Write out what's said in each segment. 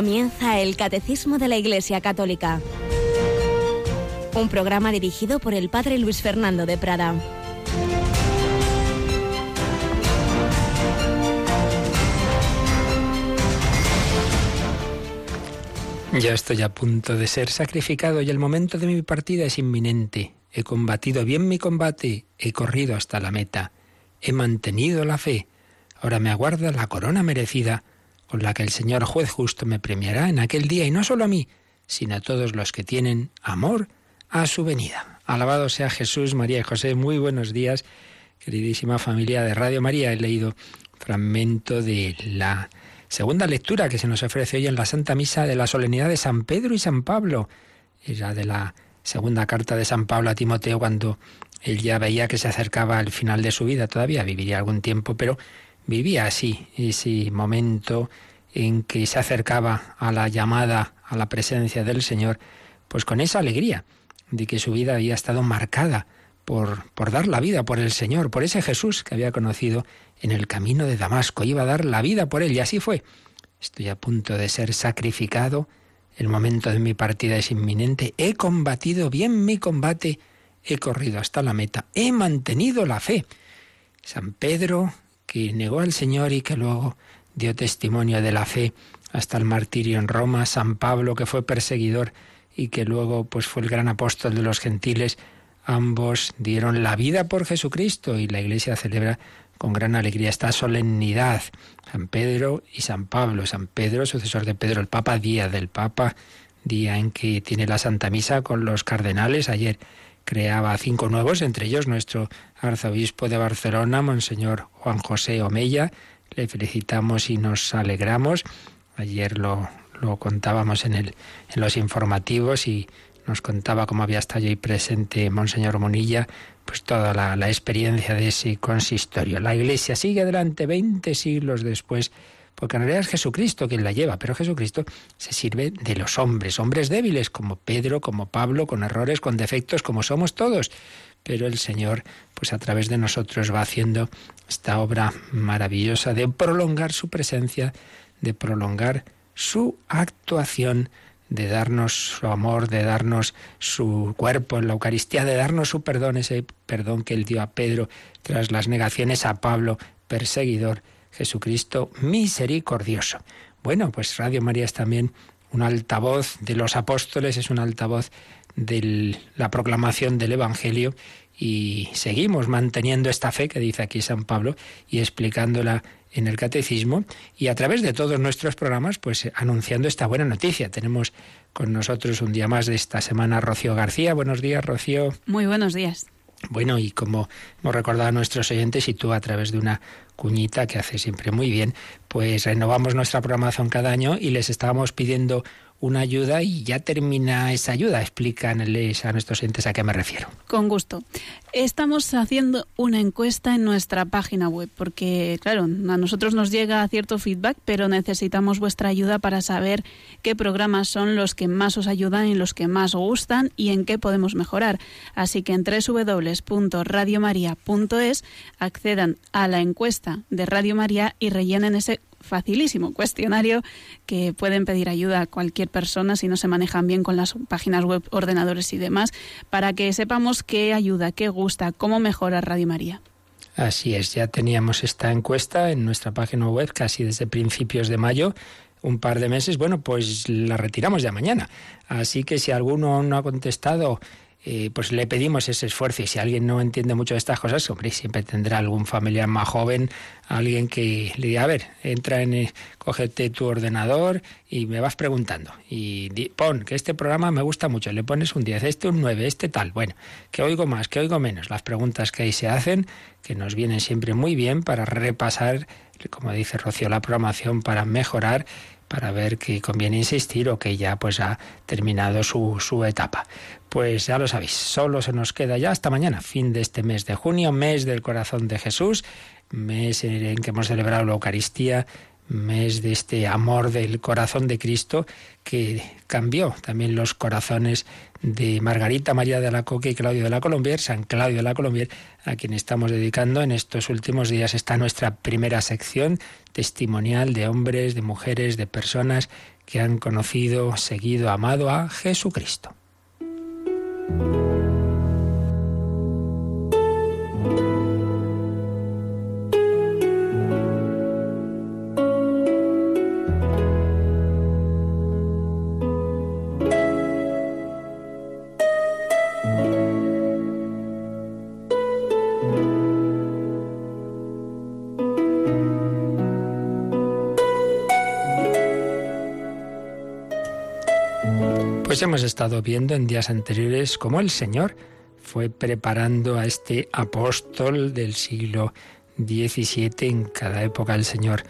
Comienza el Catecismo de la Iglesia Católica, un programa dirigido por el Padre Luis Fernando de Prada. Ya estoy a punto de ser sacrificado y el momento de mi partida es inminente. He combatido bien mi combate, he corrido hasta la meta, he mantenido la fe. Ahora me aguarda la corona merecida con la que el Señor juez justo me premiará en aquel día, y no solo a mí, sino a todos los que tienen amor a su venida. Alabado sea Jesús, María y José, muy buenos días, queridísima familia de Radio María. He leído fragmento de la segunda lectura que se nos ofrece hoy en la Santa Misa de la solemnidad de San Pedro y San Pablo. Era de la segunda carta de San Pablo a Timoteo cuando él ya veía que se acercaba al final de su vida, todavía viviría algún tiempo, pero vivía así, ese momento en que se acercaba a la llamada, a la presencia del Señor, pues con esa alegría de que su vida había estado marcada por, por dar la vida por el Señor, por ese Jesús que había conocido en el camino de Damasco, iba a dar la vida por él, y así fue. Estoy a punto de ser sacrificado, el momento de mi partida es inminente, he combatido bien mi combate, he corrido hasta la meta, he mantenido la fe. San Pedro, que negó al Señor y que luego dio testimonio de la fe hasta el martirio en Roma, San Pablo, que fue perseguidor y que luego pues fue el gran apóstol de los gentiles, ambos dieron la vida por Jesucristo y la Iglesia celebra con gran alegría esta solemnidad. San Pedro y San Pablo. San Pedro, sucesor de Pedro el Papa, día del Papa, día en que tiene la Santa Misa con los cardenales. Ayer creaba cinco nuevos, entre ellos nuestro arzobispo de Barcelona, Monseñor Juan José Omella. Le felicitamos y nos alegramos. Ayer lo, lo contábamos en, el, en los informativos y nos contaba cómo había estado ahí presente Monseñor Monilla, pues toda la, la experiencia de ese consistorio. La Iglesia sigue adelante 20 siglos después porque en realidad es Jesucristo quien la lleva, pero Jesucristo se sirve de los hombres, hombres débiles como Pedro, como Pablo, con errores, con defectos, como somos todos. Pero el Señor, pues a través de nosotros va haciendo esta obra maravillosa de prolongar su presencia, de prolongar su actuación, de darnos su amor, de darnos su cuerpo en la Eucaristía, de darnos su perdón, ese perdón que él dio a Pedro tras las negaciones a Pablo, perseguidor Jesucristo misericordioso. Bueno, pues Radio María es también un altavoz de los apóstoles, es un altavoz de la proclamación del Evangelio y seguimos manteniendo esta fe que dice aquí San Pablo y explicándola en el catecismo y a través de todos nuestros programas pues anunciando esta buena noticia. Tenemos con nosotros un día más de esta semana Rocío García. Buenos días, Rocío. Muy buenos días. Bueno, y como hemos recordado a nuestros oyentes, y tú a través de una cuñita que hace siempre muy bien, pues renovamos nuestra programación cada año y les estábamos pidiendo una ayuda y ya termina esa ayuda. Explícanles a nuestros oyentes a qué me refiero. Con gusto. Estamos haciendo una encuesta en nuestra página web porque, claro, a nosotros nos llega cierto feedback, pero necesitamos vuestra ayuda para saber qué programas son los que más os ayudan y los que más os gustan y en qué podemos mejorar. Así que en www.radiomaria.es accedan a la encuesta de Radio María y rellenen ese facilísimo cuestionario que pueden pedir ayuda a cualquier persona si no se manejan bien con las páginas web, ordenadores y demás, para que sepamos qué ayuda, qué gusta, cómo mejora Radio María. Así es, ya teníamos esta encuesta en nuestra página web casi desde principios de mayo un par de meses, bueno, pues la retiramos ya mañana. Así que si alguno no ha contestado eh, pues le pedimos ese esfuerzo. Y si alguien no entiende mucho de estas cosas, hombre, siempre tendrá algún familiar más joven, alguien que le diga, a ver, entra en, eh, cógete tu ordenador y me vas preguntando. Y pon que este programa me gusta mucho, le pones un 10, este un 9, este tal, bueno, que oigo más, que oigo menos, las preguntas que ahí se hacen, que nos vienen siempre muy bien para repasar, como dice Rocío, la programación para mejorar para ver que conviene insistir o que ya pues ha terminado su, su etapa. Pues ya lo sabéis, solo se nos queda ya hasta mañana, fin de este mes de junio, mes del corazón de Jesús, mes en que hemos celebrado la Eucaristía, mes de este amor del corazón de Cristo que cambió también los corazones de Margarita María de la Coque y Claudio de la Colombier, San Claudio de la Colombier, a quien estamos dedicando en estos últimos días esta nuestra primera sección testimonial de hombres, de mujeres, de personas que han conocido, seguido, amado a Jesucristo. Música Hemos estado viendo en días anteriores cómo el Señor fue preparando a este apóstol del siglo XVII. En cada época el Señor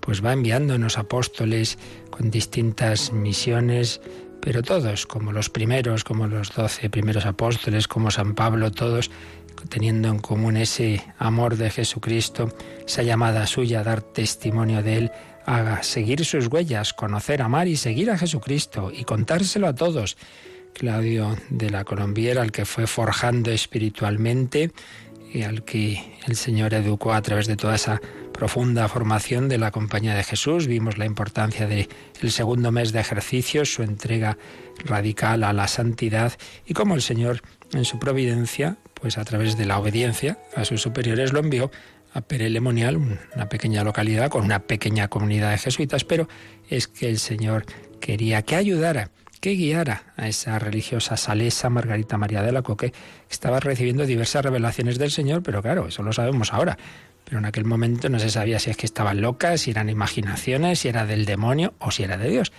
pues va enviándonos apóstoles con distintas misiones, pero todos, como los primeros, como los doce primeros apóstoles, como San Pablo, todos teniendo en común ese amor de Jesucristo, esa llamada suya a dar testimonio de Él, haga seguir sus huellas, conocer, amar y seguir a Jesucristo y contárselo a todos. Claudio de la Colombiera, al que fue forjando espiritualmente y al que el Señor educó a través de toda esa profunda formación de la Compañía de Jesús. Vimos la importancia del el segundo mes de ejercicios, su entrega radical a la santidad y cómo el Señor en su providencia, pues a través de la obediencia a sus superiores lo envió a Perelemonial, una pequeña localidad con una pequeña comunidad de jesuitas, pero es que el Señor quería que ayudara, que guiara a esa religiosa salesa Margarita María de la Coque, que estaba recibiendo diversas revelaciones del Señor, pero claro, eso lo sabemos ahora. Pero en aquel momento no se sabía si es que estaban locas, si eran imaginaciones, si era del demonio o si era de Dios.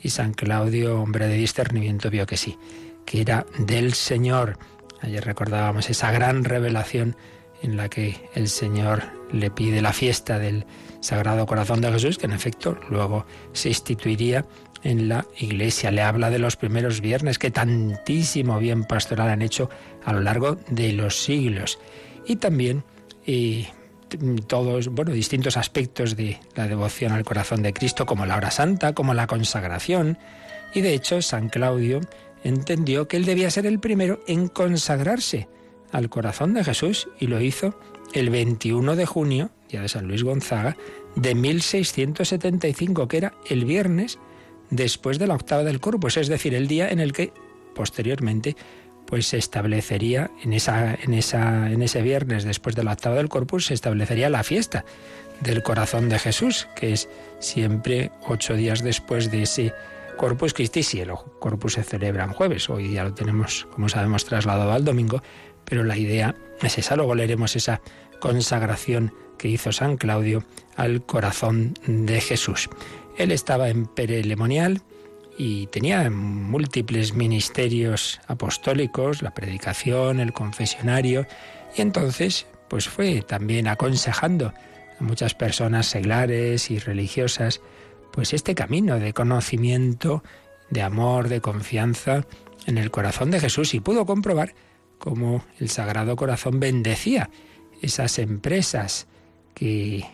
Y San Claudio, hombre de discernimiento, vio que sí, que era del Señor. Ayer recordábamos esa gran revelación en la que el Señor le pide la fiesta del Sagrado Corazón de Jesús, que en efecto luego se instituiría en la iglesia. Le habla de los primeros viernes que tantísimo bien pastoral han hecho a lo largo de los siglos. Y también y todos, bueno, distintos aspectos de la devoción al corazón de Cristo, como la hora santa, como la consagración. Y de hecho, San Claudio entendió que él debía ser el primero en consagrarse al corazón de Jesús y lo hizo el 21 de junio, día de San Luis Gonzaga, de 1675, que era el viernes después de la octava del Corpus, es decir, el día en el que posteriormente pues se establecería en esa en esa en ese viernes después de la octava del Corpus se establecería la fiesta del corazón de Jesús, que es siempre ocho días después de ese Corpus Christi, si el Corpus se celebra en jueves, hoy ya lo tenemos, como sabemos, trasladado al domingo, pero la idea es esa. Luego leeremos esa consagración que hizo San Claudio al corazón de Jesús. Él estaba en Perelemonial y tenía múltiples ministerios apostólicos, la predicación, el confesionario, y entonces pues fue también aconsejando a muchas personas seglares y religiosas pues este camino de conocimiento, de amor, de confianza en el corazón de Jesús y pudo comprobar cómo el Sagrado Corazón bendecía esas empresas que,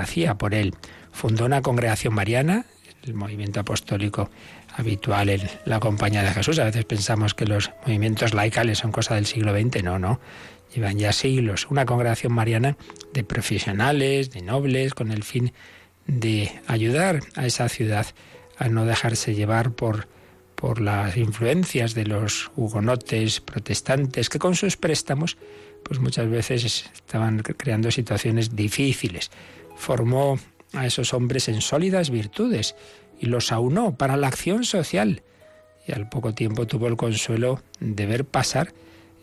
hacía por él. Fundó una congregación mariana, el movimiento apostólico habitual en la compañía de Jesús. A veces pensamos que los movimientos laicales son cosa del siglo XX. No, no. Llevan ya siglos. Una congregación mariana de profesionales, de nobles, con el fin de ayudar a esa ciudad a no dejarse llevar por por las influencias de los hugonotes protestantes que con sus préstamos pues muchas veces estaban creando situaciones difíciles. Formó a esos hombres en sólidas virtudes y los aunó para la acción social. Y al poco tiempo tuvo el consuelo de ver pasar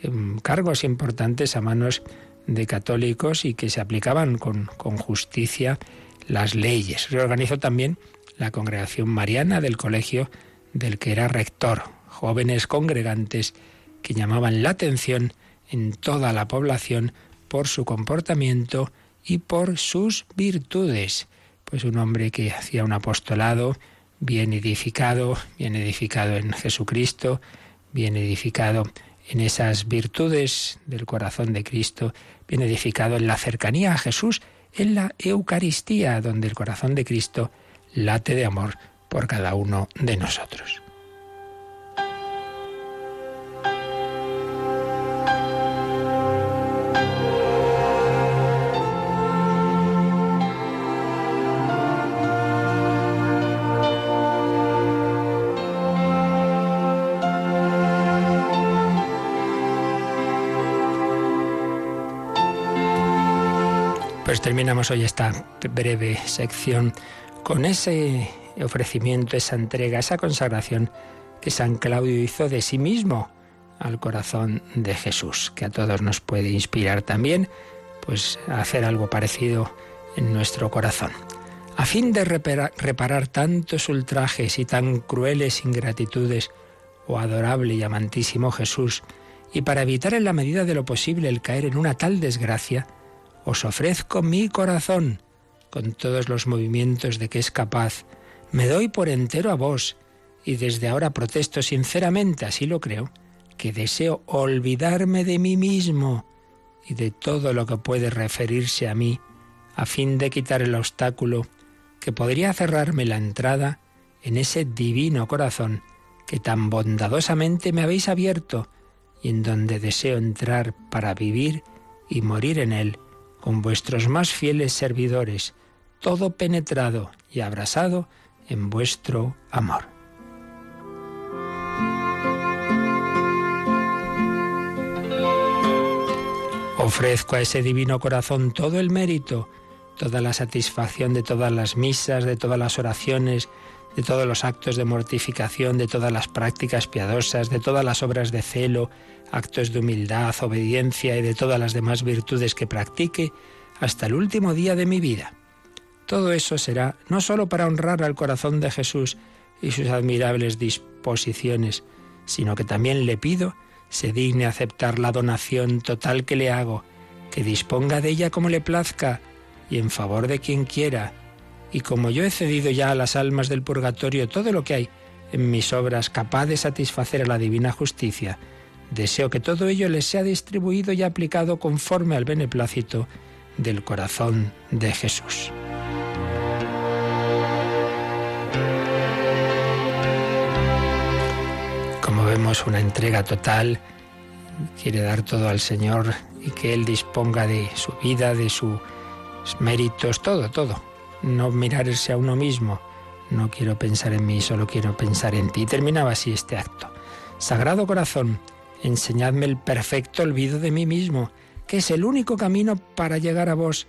em, cargos importantes a manos de católicos y que se aplicaban con, con justicia las leyes. Reorganizó también la congregación mariana del colegio del que era rector, jóvenes congregantes que llamaban la atención en toda la población por su comportamiento y por sus virtudes. Pues un hombre que hacía un apostolado bien edificado, bien edificado en Jesucristo, bien edificado en esas virtudes del corazón de Cristo, bien edificado en la cercanía a Jesús en la Eucaristía, donde el corazón de Cristo late de amor por cada uno de nosotros. Pues terminamos hoy esta breve sección con ese ofrecimiento, esa entrega, esa consagración que San Claudio hizo de sí mismo al corazón de Jesús, que a todos nos puede inspirar también, pues a hacer algo parecido en nuestro corazón. A fin de reparar, tantos ultrajes y tan crueles ingratitudes, oh adorable y amantísimo Jesús, y para evitar en la medida de lo posible el caer en una tal desgracia, os ofrezco mi corazón, con todos los movimientos de que es capaz. Me doy por entero a vos, y desde ahora protesto sinceramente, así lo creo, que deseo olvidarme de mí mismo y de todo lo que puede referirse a mí, a fin de quitar el obstáculo que podría cerrarme la entrada en ese divino corazón que tan bondadosamente me habéis abierto y en donde deseo entrar para vivir y morir en él con vuestros más fieles servidores, todo penetrado y abrasado en vuestro amor. Ofrezco a ese divino corazón todo el mérito, toda la satisfacción de todas las misas, de todas las oraciones, de todos los actos de mortificación, de todas las prácticas piadosas, de todas las obras de celo, actos de humildad, obediencia y de todas las demás virtudes que practique hasta el último día de mi vida. Todo eso será no sólo para honrar al corazón de Jesús y sus admirables disposiciones, sino que también le pido se digne aceptar la donación total que le hago, que disponga de ella como le plazca y en favor de quien quiera. Y como yo he cedido ya a las almas del purgatorio todo lo que hay en mis obras capaz de satisfacer a la divina justicia, Deseo que todo ello les sea distribuido y aplicado conforme al beneplácito del corazón de Jesús. Vemos, una entrega total, quiere dar todo al Señor y que Él disponga de su vida, de sus méritos, todo, todo. No mirarse a uno mismo. No quiero pensar en mí, solo quiero pensar en ti. terminaba así este acto. Sagrado corazón, enseñadme el perfecto olvido de mí mismo, que es el único camino para llegar a vos,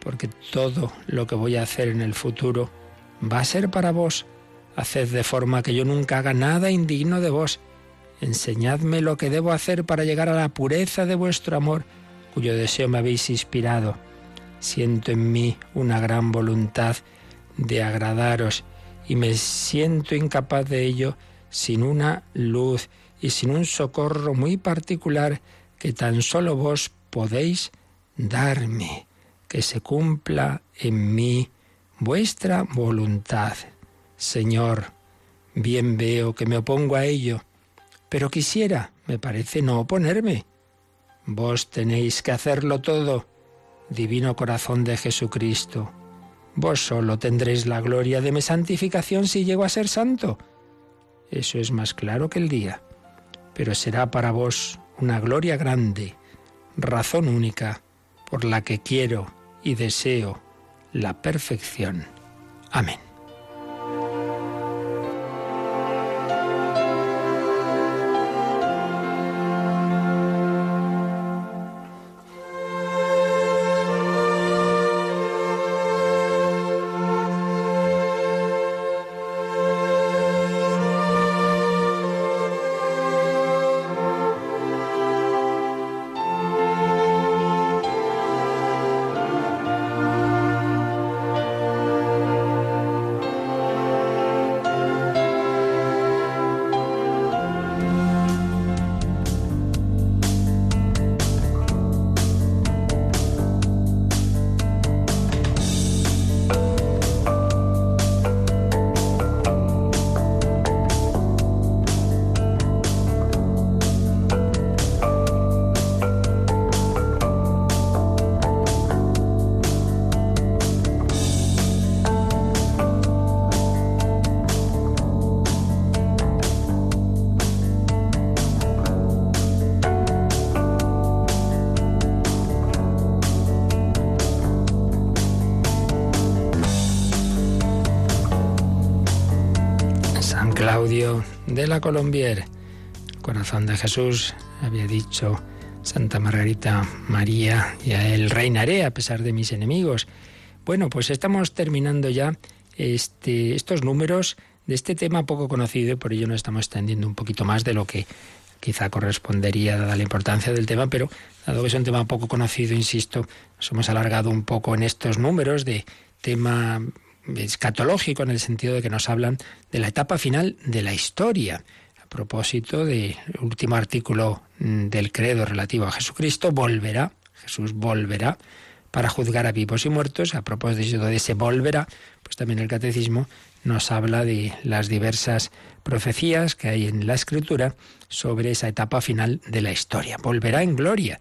porque todo lo que voy a hacer en el futuro va a ser para vos. Haced de forma que yo nunca haga nada indigno de vos. Enseñadme lo que debo hacer para llegar a la pureza de vuestro amor, cuyo deseo me habéis inspirado. Siento en mí una gran voluntad de agradaros y me siento incapaz de ello sin una luz y sin un socorro muy particular que tan solo vos podéis darme, que se cumpla en mí vuestra voluntad. Señor, bien veo que me opongo a ello, pero quisiera, me parece, no oponerme. Vos tenéis que hacerlo todo, divino corazón de Jesucristo. Vos solo tendréis la gloria de mi santificación si llego a ser santo. Eso es más claro que el día pero será para vos una gloria grande, razón única por la que quiero y deseo la perfección. Amén. De la Colombier. Corazón de Jesús, había dicho Santa Margarita María, y a él reinaré a pesar de mis enemigos. Bueno, pues estamos terminando ya este, estos números de este tema poco conocido y por ello nos estamos extendiendo un poquito más de lo que quizá correspondería dada la importancia del tema, pero dado que es un tema poco conocido, insisto, nos hemos alargado un poco en estos números de tema escatológico en el sentido de que nos hablan de la etapa final de la historia. A propósito del último artículo mm, del credo relativo a Jesucristo, volverá, Jesús volverá para juzgar a vivos y muertos. A propósito de ese volverá, pues también el catecismo nos habla de las diversas profecías que hay en la escritura sobre esa etapa final de la historia. Volverá en gloria.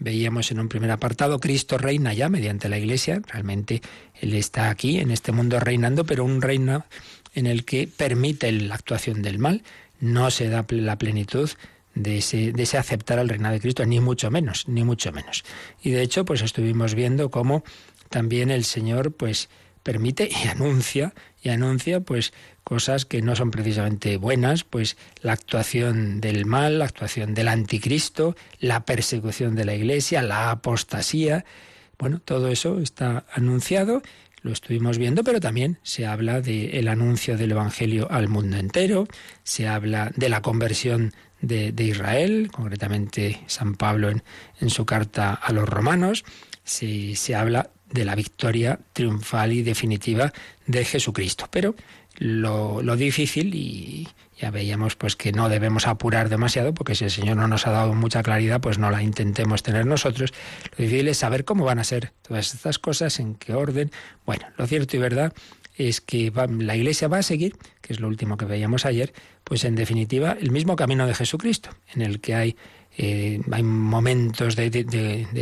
Veíamos en un primer apartado, Cristo reina ya mediante la Iglesia. Realmente Él está aquí, en este mundo, reinando, pero un reino en el que permite la actuación del mal. No se da la plenitud de ese, de ese aceptar al reinado de Cristo, ni mucho menos, ni mucho menos. Y de hecho, pues estuvimos viendo cómo también el Señor, pues, permite y anuncia, y anuncia, pues, cosas que no son precisamente buenas, pues la actuación del mal, la actuación del anticristo, la persecución de la iglesia, la apostasía. Bueno, todo eso está anunciado, lo estuvimos viendo, pero también se habla del anuncio del Evangelio al mundo entero, se habla de la conversión de, Israel, concretamente San Pablo en, en, su carta a los romanos, se, se habla de la victoria triunfal y definitiva de Jesucristo. Pero lo, lo difícil y ya veíamos pues que no debemos apurar demasiado porque si el Señor no nos ha dado mucha claridad pues no la intentemos tener nosotros. Lo difícil es saber cómo van a ser todas estas cosas en qué orden. Bueno lo cierto y verdad es que la Iglesia va a seguir, que es lo último que veíamos ayer, pues en definitiva el mismo camino de Jesucristo, en el que hay eh, hay momentos de,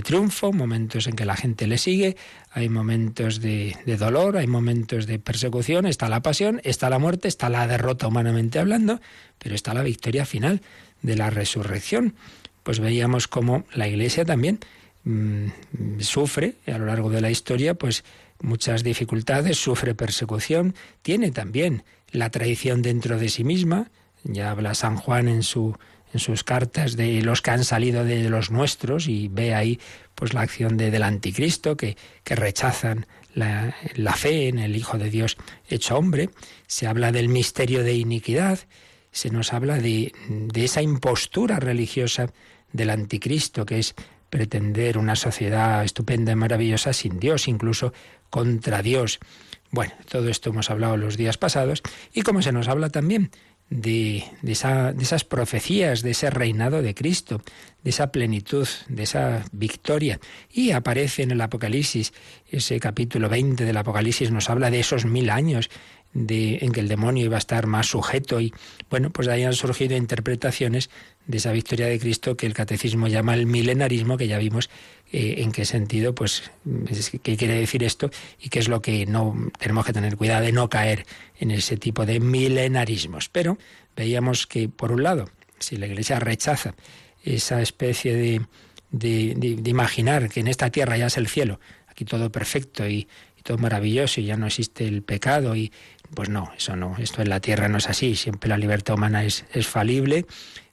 triunfo, momentos en que la gente le sigue, hay momentos de, dolor, hay momentos de persecución, está la pasión, está la muerte, está la derrota humanamente hablando, pero está la victoria final de la resurrección. Pues veíamos cómo la Iglesia también mm, sufre a lo largo de la historia, pues muchas dificultades, sufre persecución, tiene también la traición dentro de sí misma. Ya habla San Juan en su en sus cartas de los que han salido de los nuestros y ve ahí pues la acción de, del anticristo que, que rechazan la, fe en el Hijo de Dios hecho hombre, se habla del misterio de iniquidad, se nos habla de, de esa impostura religiosa del anticristo que es pretender una sociedad estupenda y maravillosa sin Dios, incluso contra Dios. Bueno, todo esto hemos hablado los días pasados y como se nos habla también de, esa, de, esas profecías, de ese reinado de Cristo, de esa plenitud, de esa victoria. Y aparece en el Apocalipsis, ese capítulo 20 del Apocalipsis nos habla de esos mil años de, en que el demonio iba a estar más sujeto y bueno, pues de ahí han surgido interpretaciones de esa victoria de Cristo que el catecismo llama el milenarismo, que ya vimos eh, en qué sentido, pues, qué quiere decir esto y qué es lo que no tenemos que tener cuidado de no caer en ese tipo de milenarismos. Pero veíamos que, por un lado, si la Iglesia rechaza esa especie de, de, imaginar que en esta tierra ya es el cielo, aquí todo perfecto y, todo maravilloso y ya no existe el pecado y pues no, eso no, esto en la tierra no es así, siempre la libertad humana es falible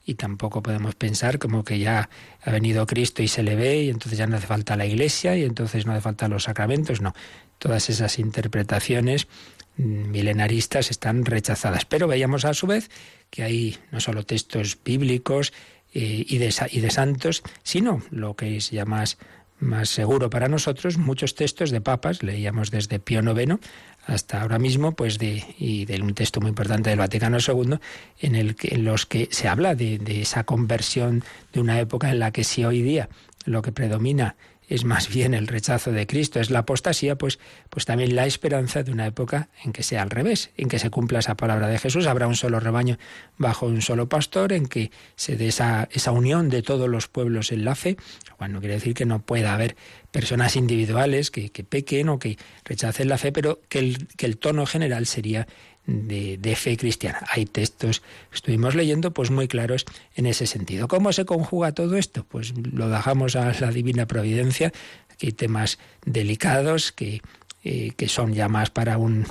y tampoco podemos pensar como que ya ha venido Cristo y se le ve y entonces ya no hace falta la iglesia y entonces no hace falta los sacramentos, no. Todas esas interpretaciones mm, milenaristas están rechazadas. Pero veíamos a su vez que hay no solo textos bíblicos eh, y, de, y de santos, sino lo que es ya más más seguro para nosotros, muchos textos de papas, leíamos desde Pío IX hasta ahora mismo, pues de, y de un texto muy importante del Vaticano II, en, el que, en los que se habla de, de esa conversión de una época en la que si hoy día lo que predomina es más bien el rechazo de Cristo, es la apostasía, pues, pues también la esperanza de una época en que sea al revés, en que se cumpla esa palabra de Jesús, habrá un solo rebaño bajo un solo pastor, en que se dé esa, unión de todos los pueblos en la fe. Bueno, no quiere decir que no pueda haber personas individuales que, que pequen o que rechacen la fe, pero que el, que el tono general sería de, fe cristiana. Hay textos que estuvimos leyendo pues muy claros en ese sentido. ¿Cómo se conjuga todo esto? Pues lo dejamos a la divina providencia. Aquí hay temas delicados que eh, que son ya más para un,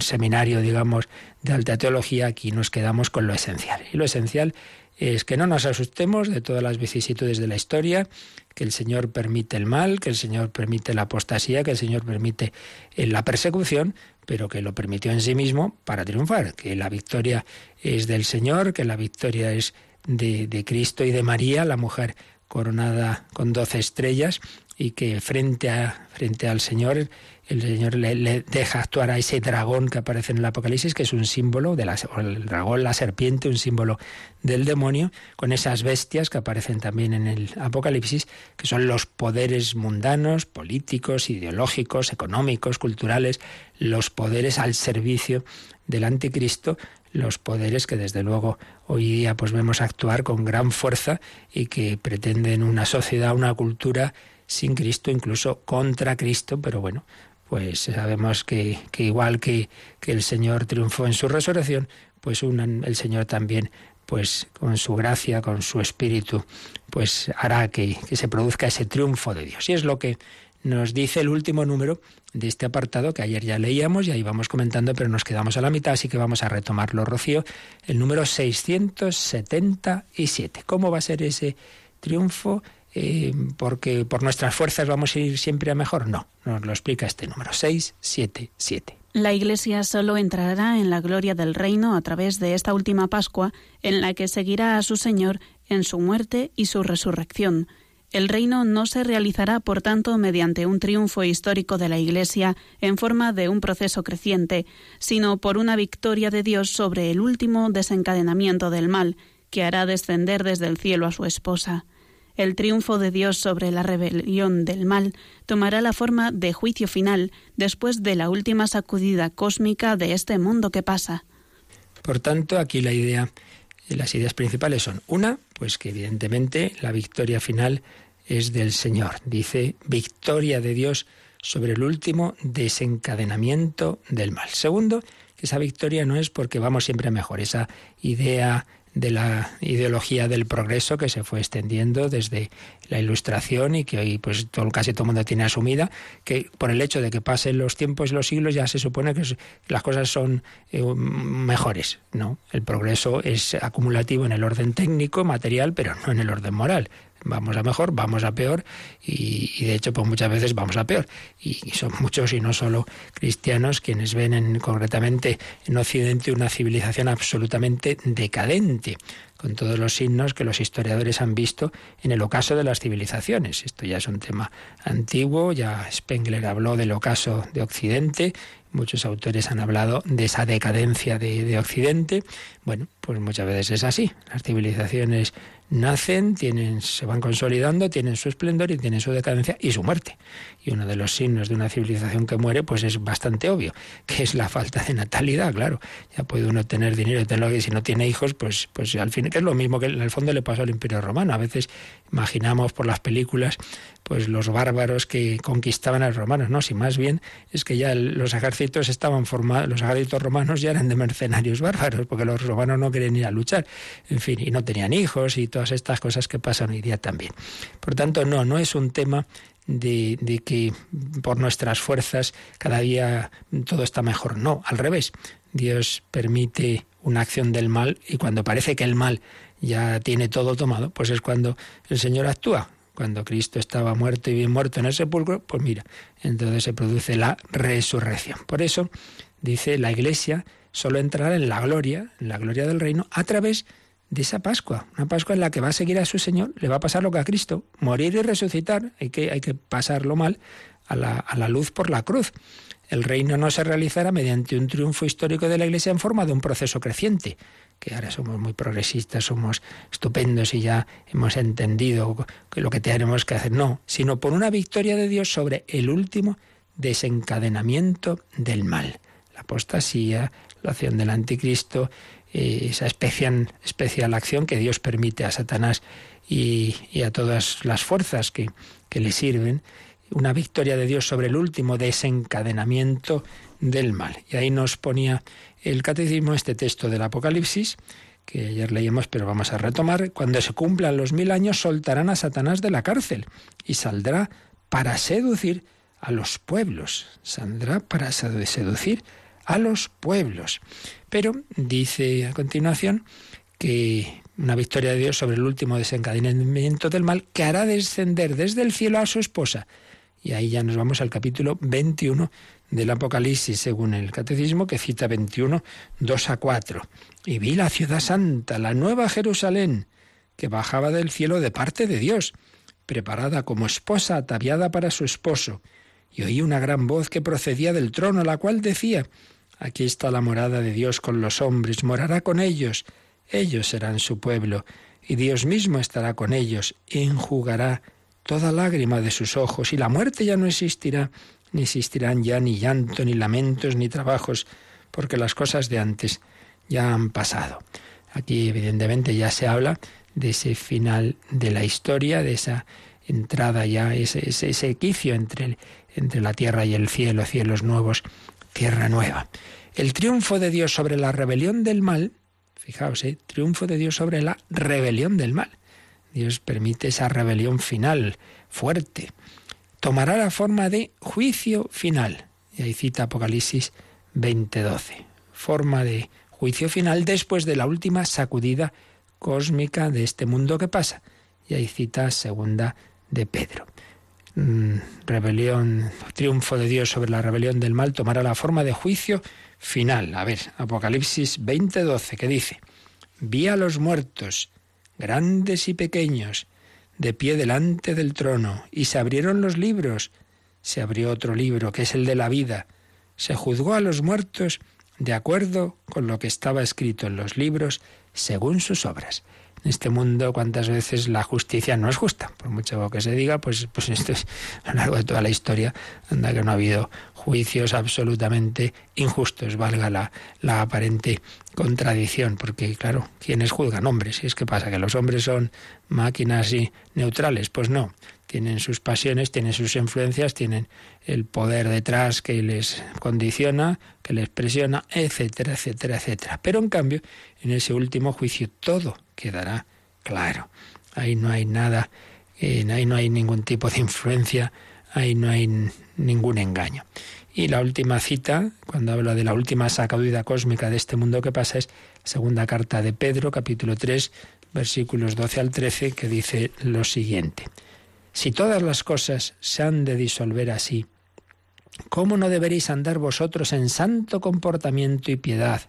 seminario, digamos, de alta teología, aquí nos quedamos con lo esencial. Y lo esencial es que no nos asustemos de todas las vicisitudes de la historia, que el Señor permite el mal, que el Señor permite la apostasía, que el Señor permite eh, la persecución, pero que lo permitió en sí mismo para triunfar, que la victoria es del Señor, que la victoria es de, de Cristo y de María, la mujer coronada con doce estrellas, y que frente, a, frente al Señor el Señor le, deja actuar a ese dragón que aparece en el Apocalipsis, que es un símbolo de el dragón, la serpiente, un símbolo del demonio, con esas bestias que aparecen también en el Apocalipsis, que son los poderes mundanos, políticos, ideológicos, económicos, culturales, los poderes al servicio del anticristo, los poderes que desde luego hoy día pues vemos actuar con gran fuerza y que pretenden una sociedad, una cultura sin Cristo, incluso contra Cristo, pero bueno, pues sabemos que, que igual que, que, el Señor triunfó en su resurrección, pues el Señor también, pues con su gracia, con su espíritu, pues hará que, que se produzca ese triunfo de Dios. Y es lo que nos dice el último número de este apartado que ayer ya leíamos y ahí vamos comentando, pero nos quedamos a la mitad, así que vamos a retomarlo, Rocío, el número 677. ¿Cómo va a ser ese triunfo? Eh, porque por nuestras fuerzas vamos a ir siempre a mejor. No, nos lo explica este número 677. La Iglesia solo entrará en la gloria del reino a través de esta última Pascua, en la que seguirá a su Señor en su muerte y su resurrección. El reino no se realizará, por tanto, mediante un triunfo histórico de la Iglesia en forma de un proceso creciente, sino por una victoria de Dios sobre el último desencadenamiento del mal, que hará descender desde el cielo a su esposa el triunfo de Dios sobre la rebelión del mal tomará la forma de juicio final después de la última sacudida cósmica de este mundo que pasa. Por tanto, aquí la idea, las ideas principales son una, pues que evidentemente la victoria final es del Señor. Dice victoria de Dios sobre el último desencadenamiento del mal. Segundo, que esa victoria no es porque vamos siempre mejor. Esa idea de la ideología del progreso que se fue extendiendo desde la ilustración y que hoy pues casi todo el mundo tiene asumida, que por el hecho de que pasen los tiempos y los siglos ya se supone que las cosas son eh, mejores. No, el progreso es acumulativo en el orden técnico, material, pero no en el orden moral vamos a mejor, vamos a peor y, de hecho pues muchas veces vamos a peor y, son muchos y no solo cristianos quienes ven en, concretamente en Occidente una civilización absolutamente decadente con todos los signos que los historiadores han visto en el ocaso de las civilizaciones. Esto ya es un tema antiguo, ya Spengler habló del ocaso de Occidente, muchos autores han hablado de esa decadencia de, de Occidente. Bueno, pues muchas veces es así. Las civilizaciones nacen, tienen, se van consolidando, tienen su esplendor y tienen su decadencia y su muerte. Y uno de los signos de una civilización que muere, pues es bastante obvio, que es la falta de natalidad, claro. Ya puede uno tener dinero y tenerlo que si no tiene hijos, pues, pues al fin, que es lo mismo que en el fondo le pasó al Imperio Romano. A veces imaginamos por las películas, pues los bárbaros que conquistaban a los romanos, no, si más bien es que ya los ejércitos estaban formados, los ejércitos romanos ya eran de mercenarios bárbaros, porque los romanos no querían ir a luchar, en fin, y no tenían hijos y todas estas cosas que pasan hoy día también. Por tanto, no, no es un tema de, de, que por nuestras fuerzas cada día todo está mejor. No, al revés. Dios permite una acción del mal y cuando parece que el mal ya tiene todo tomado, pues es cuando el Señor actúa. Cuando Cristo estaba muerto y bien muerto en el sepulcro, pues mira, entonces se produce la resurrección. Por eso dice la Iglesia solo entrará en la gloria, en la gloria del reino, a través de de esa Pascua, una Pascua en la que va a seguir a su Señor, le va a pasar lo que a Cristo, morir y resucitar, hay que, hay que pasarlo mal a la, a la luz por la cruz. El reino no se realizará mediante un triunfo histórico de la Iglesia en forma de un proceso creciente, que ahora somos muy progresistas, somos estupendos y ya hemos entendido que lo que tenemos que hacer, no, sino por una victoria de Dios sobre el último desencadenamiento del mal, la apostasía, la acción del anticristo, esa especial, acción que Dios permite a Satanás y, a todas las fuerzas que, que le sirven, una victoria de Dios sobre el último desencadenamiento del mal. Y ahí nos ponía el catecismo este texto del Apocalipsis, que ayer leímos, pero vamos a retomar. Cuando se cumplan los mil años, soltarán a Satanás de la cárcel y saldrá para seducir a los pueblos, saldrá para seducir a los pueblos. Pero dice a continuación que una victoria de Dios sobre el último desencadenamiento del mal que hará descender desde el cielo a su esposa. Y ahí ya nos vamos al capítulo 21 del Apocalipsis, según el Catecismo, que cita 21, 2 a 4. Y vi la ciudad santa, la nueva Jerusalén, que bajaba del cielo de parte de Dios, preparada como esposa ataviada para su esposo. Y oí una gran voz que procedía del trono, la cual decía, Aquí está la morada de Dios con los hombres, morará con ellos, ellos serán su pueblo, y Dios mismo estará con ellos, enjugará toda lágrima de sus ojos, y la muerte ya no existirá, ni existirán ya ni llanto, ni lamentos, ni trabajos, porque las cosas de antes ya han pasado. Aquí evidentemente ya se habla de ese final de la historia, de esa entrada ya, ese, ese, equicio entre, entre la tierra y el cielo, cielos nuevos, tierra nueva. El triunfo de Dios sobre la rebelión del mal, fijaos, ¿eh? triunfo de Dios sobre la rebelión del mal. Dios permite esa rebelión final, fuerte. Tomará la forma de juicio final. Y ahí cita Apocalipsis 20:12. Forma de juicio final después de la última sacudida cósmica de este mundo que pasa. Y ahí cita segunda de Pedro. Mm, rebelión, triunfo de Dios sobre la rebelión del mal tomará la forma de juicio final. A ver, Apocalipsis 20:12, que dice, vi a los muertos, grandes y pequeños, de pie delante del trono, y se abrieron los libros. Se abrió otro libro, que es el de la vida. Se juzgó a los muertos de acuerdo con lo que estaba escrito en los libros, según sus obras en este mundo cuántas veces la justicia no es justa. Por mucho que se diga, pues, pues esto es a lo largo de toda la historia, anda que no ha habido juicios absolutamente injustos, valga la, la aparente contradicción, porque claro, ¿quiénes juzgan? Hombres. ¿Y es que pasa? ¿Que los hombres son máquinas y neutrales? Pues no tienen sus pasiones, tienen sus influencias, tienen el poder detrás que les condiciona, que les presiona, etcétera, etcétera, etcétera. Pero en cambio, en ese último juicio todo quedará claro. Ahí no hay nada, ahí no hay ningún tipo de influencia, ahí no hay ningún engaño. Y la última cita, cuando habla de la última sacudida cósmica de este mundo que pasa, es segunda carta de Pedro, capítulo 3, versículos 12 al 13, que dice lo siguiente. Si todas las cosas se han de disolver así, ¿cómo no deberéis andar vosotros en santo comportamiento y piedad,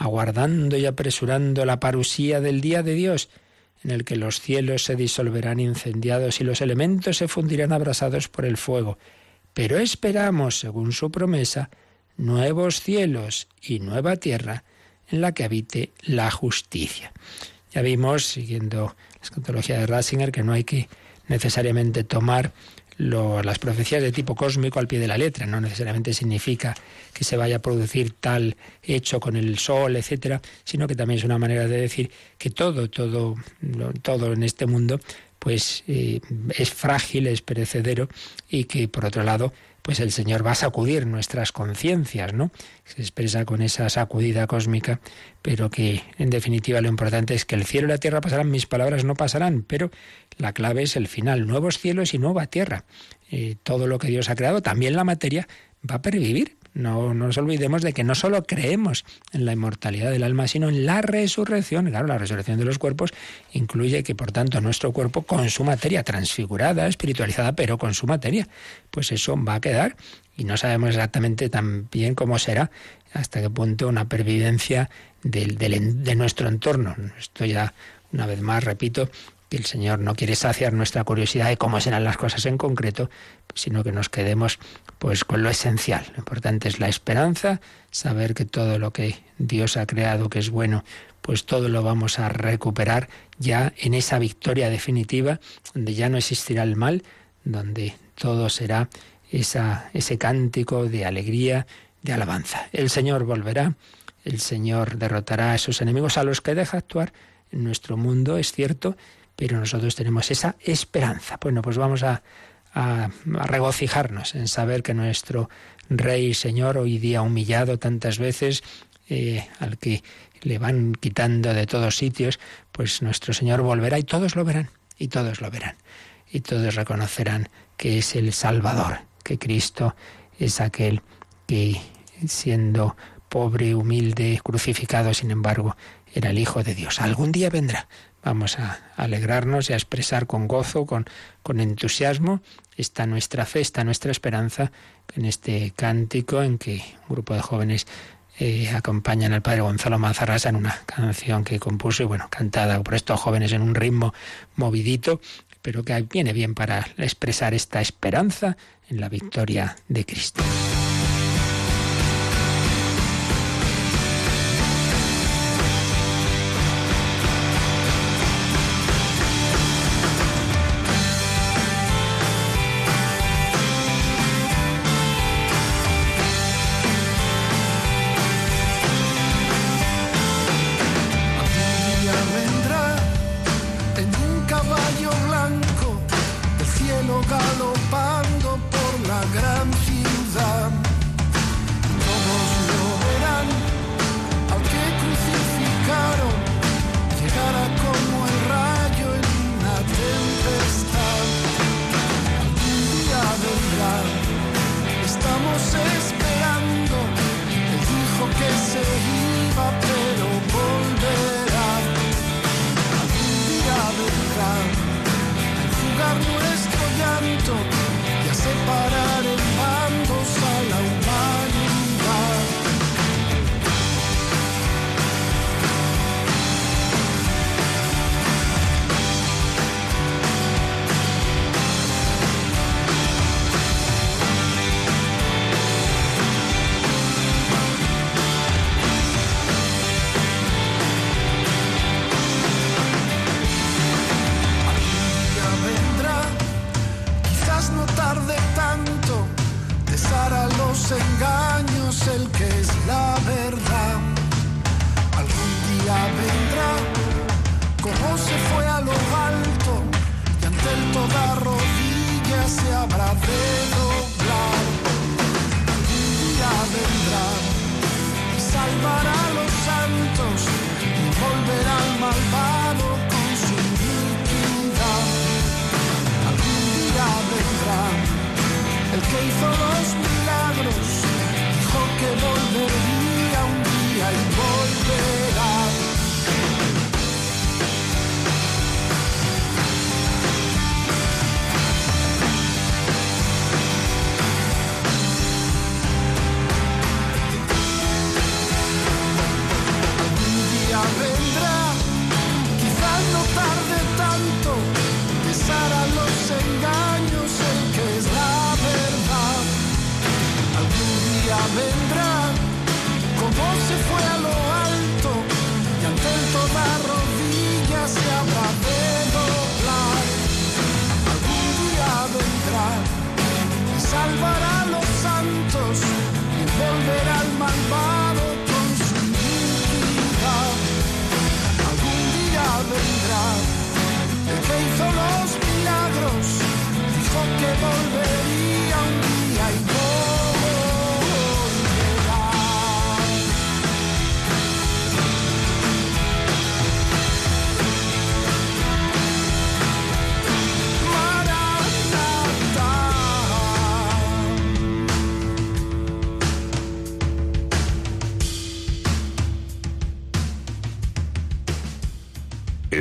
aguardando y apresurando la parusía del día de Dios, en el que los cielos se disolverán incendiados y los elementos se fundirán abrasados por el fuego? Pero esperamos, según su promesa, nuevos cielos y nueva tierra en la que habite la justicia. Ya vimos, siguiendo la escatología de Ratzinger, que no hay que necesariamente tomar las profecías de tipo cósmico al pie de la letra. No necesariamente significa que se vaya a producir tal hecho con el sol, etcétera, sino que también es una manera de decir que todo, todo, todo en este mundo, pues eh, es frágil, es perecedero y que por otro lado pues el Señor va a sacudir nuestras conciencias, ¿no? Se expresa con esa sacudida cósmica, pero que en definitiva lo importante es que el cielo y la tierra pasarán, mis palabras no pasarán, pero la clave es el final, nuevos cielos y nueva tierra. Eh, todo lo que Dios ha creado, también la materia, va a pervivir, no, nos olvidemos de que no solo creemos en la inmortalidad del alma, sino en la resurrección. Claro, la resurrección de los cuerpos incluye que, por tanto, nuestro cuerpo con su materia transfigurada, espiritualizada, pero con su materia, pues eso va a quedar y no sabemos exactamente tan bien cómo será, hasta qué punto una pervivencia de nuestro entorno. Esto ya, una vez más, repito, que el Señor no quiere saciar nuestra curiosidad de cómo serán las cosas en concreto, sino que nos quedemos pues con lo esencial. Lo importante es la esperanza, saber que todo lo que Dios ha creado que es bueno, pues todo lo vamos a recuperar ya en esa victoria definitiva, donde ya no existirá el mal, donde todo será esa, ese cántico de alegría, de alabanza. El Señor volverá, el Señor derrotará a esos enemigos a los que deja actuar en nuestro mundo, es cierto, pero nosotros tenemos esa esperanza. Bueno, pues vamos a, regocijarnos en saber que nuestro Rey y Señor, hoy día humillado tantas veces, eh, al que le van quitando de todos sitios, pues nuestro Señor volverá y todos lo verán, y todos lo verán, y todos reconocerán que es el Salvador, que Cristo es aquel que, siendo pobre, humilde, crucificado, sin embargo, era el Hijo de Dios. Algún día vendrá. Vamos a alegrarnos y a expresar con gozo, con, con entusiasmo, esta nuestra fe, nuestra esperanza en este cántico en que un grupo de jóvenes eh, acompañan al padre Gonzalo Mazarrasa en una canción que compuso y bueno, cantada por estos jóvenes en un ritmo movidito, pero que viene bien para expresar esta esperanza en la victoria de Cristo.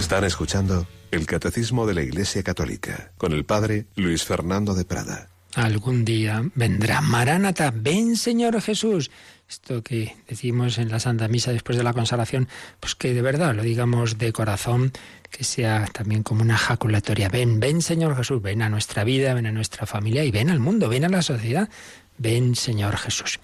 Están escuchando el Catecismo de la Iglesia Católica con el Padre Luis Fernando de Prada. Algún día vendrá Maránata, ven Señor Jesús. Esto que decimos en la Santa Misa después de la consagración, pues que de verdad lo digamos de corazón, que sea también como una jaculatoria. Ven, ven Señor Jesús, ven a nuestra vida, ven a nuestra familia y ven al mundo, ven a la sociedad. Ven Señor Jesús.